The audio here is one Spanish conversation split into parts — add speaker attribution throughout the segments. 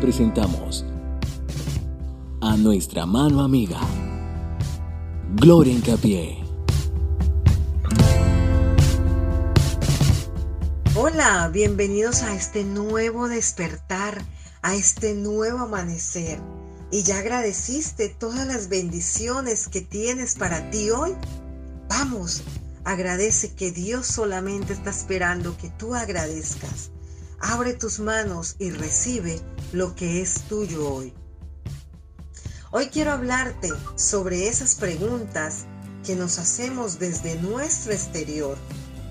Speaker 1: presentamos a nuestra mano amiga, Gloria Incapié.
Speaker 2: Hola, bienvenidos a este nuevo despertar, a este nuevo amanecer. ¿Y ya agradeciste todas las bendiciones que tienes para ti hoy? Vamos, agradece que Dios solamente está esperando que tú agradezcas. Abre tus manos y recibe lo que es tuyo hoy. Hoy quiero hablarte sobre esas preguntas que nos hacemos desde nuestro exterior,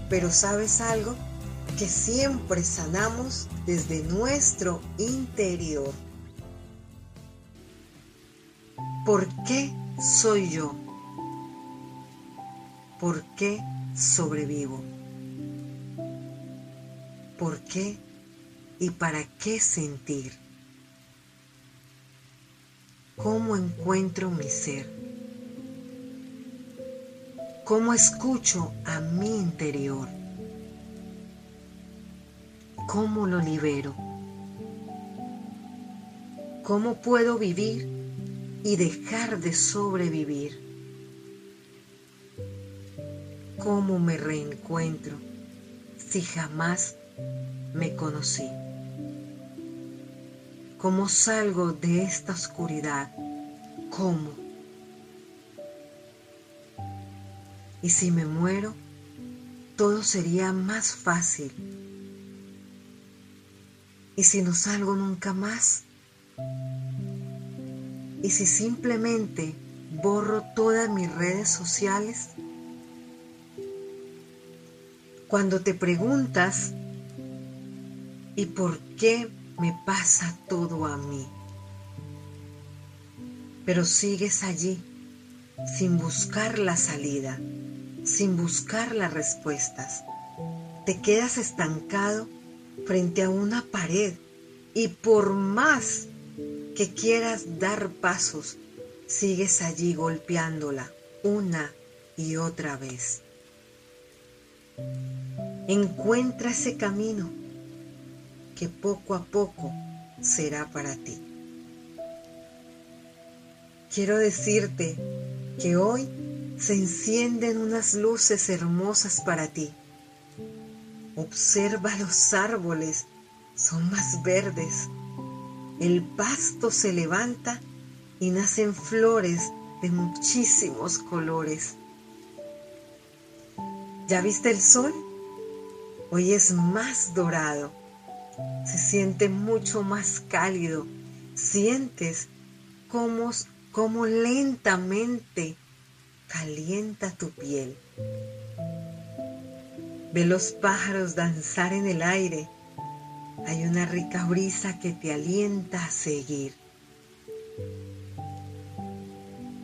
Speaker 2: pero ¿sabes algo? Que siempre sanamos desde nuestro interior. ¿Por qué soy yo? ¿Por qué sobrevivo? ¿Por qué y para qué sentir? ¿Cómo encuentro mi ser? ¿Cómo escucho a mi interior? ¿Cómo lo libero? ¿Cómo puedo vivir y dejar de sobrevivir? ¿Cómo me reencuentro si jamás me conocí? ¿Cómo salgo de esta oscuridad? ¿Cómo? Y si me muero, todo sería más fácil. ¿Y si no salgo nunca más? ¿Y si simplemente borro todas mis redes sociales? Cuando te preguntas, ¿y por qué me pasa todo a mí. Pero sigues allí sin buscar la salida, sin buscar las respuestas. Te quedas estancado frente a una pared y por más que quieras dar pasos, sigues allí golpeándola una y otra vez. Encuentra ese camino que poco a poco será para ti. Quiero decirte que hoy se encienden unas luces hermosas para ti. Observa los árboles, son más verdes. El pasto se levanta y nacen flores de muchísimos colores. ¿Ya viste el sol? Hoy es más dorado se siente mucho más cálido. Sientes cómo, cómo lentamente calienta tu piel. Ve los pájaros danzar en el aire. Hay una rica brisa que te alienta a seguir.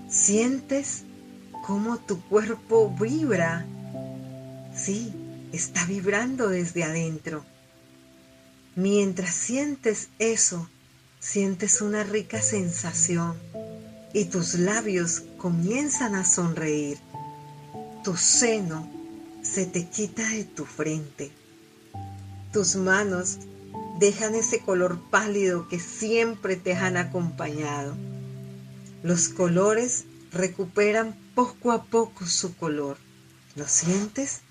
Speaker 2: Sientes cómo tu cuerpo vibra. Sí, está vibrando desde adentro. Mientras sientes eso, sientes una rica sensación y tus labios comienzan a sonreír. Tu seno se te quita de tu frente. Tus manos dejan ese color pálido que siempre te han acompañado. Los colores recuperan poco a poco su color. ¿Lo sientes?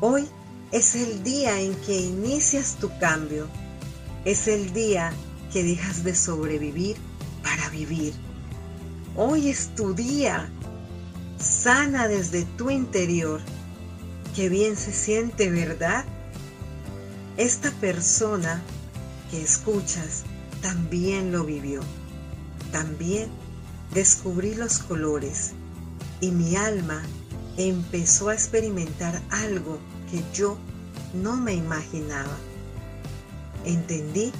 Speaker 2: Hoy es el día en que inicias tu cambio. Es el día que dejas de sobrevivir para vivir. Hoy es tu día. Sana desde tu interior. Qué bien se siente, ¿verdad? Esta persona que escuchas también lo vivió. También descubrí los colores y mi alma empezó a experimentar algo que yo no me imaginaba. Entendí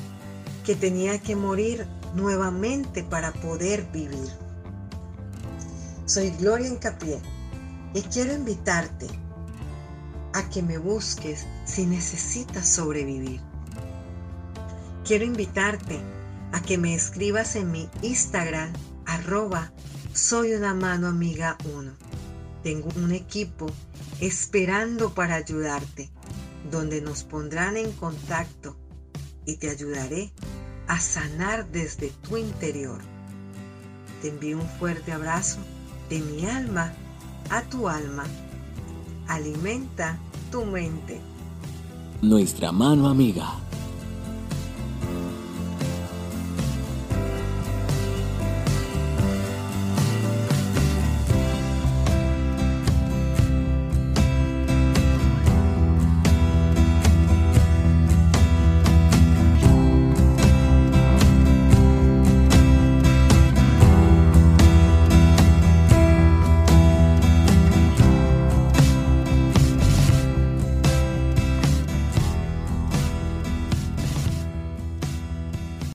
Speaker 2: que tenía que morir nuevamente para poder vivir. Soy Gloria Encapié y quiero invitarte a que me busques si necesitas sobrevivir. Quiero invitarte a que me escribas en mi Instagram arroba soy una mano amiga 1. Tengo un equipo esperando para ayudarte, donde nos pondrán en contacto y te ayudaré a sanar desde tu interior. Te envío un fuerte abrazo de mi alma a tu alma. Alimenta tu mente.
Speaker 1: Nuestra mano amiga